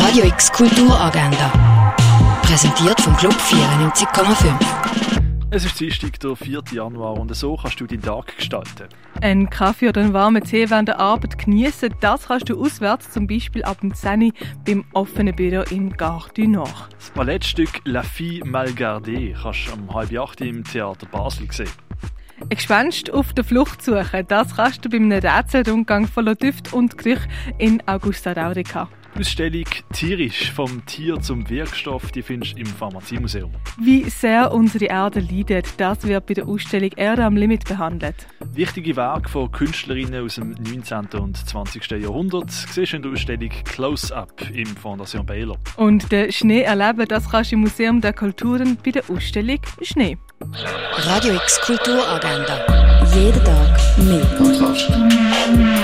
Radio X Kulturagenda. Präsentiert vom Club 94,5. Es ist Dienstag, der 4. Januar und so kannst du deinen Tag gestalten. Ein Kaffee oder einen warmen Tee während der Arbeit genießen, das kannst du auswärts, zum Beispiel ab dem 10 beim offenen Büro im Gare du Nord. Das Ballettstück La Fille Mal Gardée kannst du um halb acht im Theater Basel sehen. Ein Gespenst auf der Flucht suchen, das kannst du bei einem Rätselrundgang voller Düfte und Gerüche in Augusta Raurica. Die Ausstellung Tierisch vom Tier zum Wirkstoff, die findest du im Pharmaziemuseum. Wie sehr unsere Erde leidet, das wird bei der Ausstellung Erde am Limit behandelt. Wichtige Werke von Künstlerinnen aus dem 19. und 20. Jahrhundert siehst du in der Ausstellung Close-Up im Fondation Baylor. Und den Schnee erleben, das kannst du im Museum der Kulturen bei der Ausstellung Schnee. Radio X Kulturagenda. Jeden Tag mehr.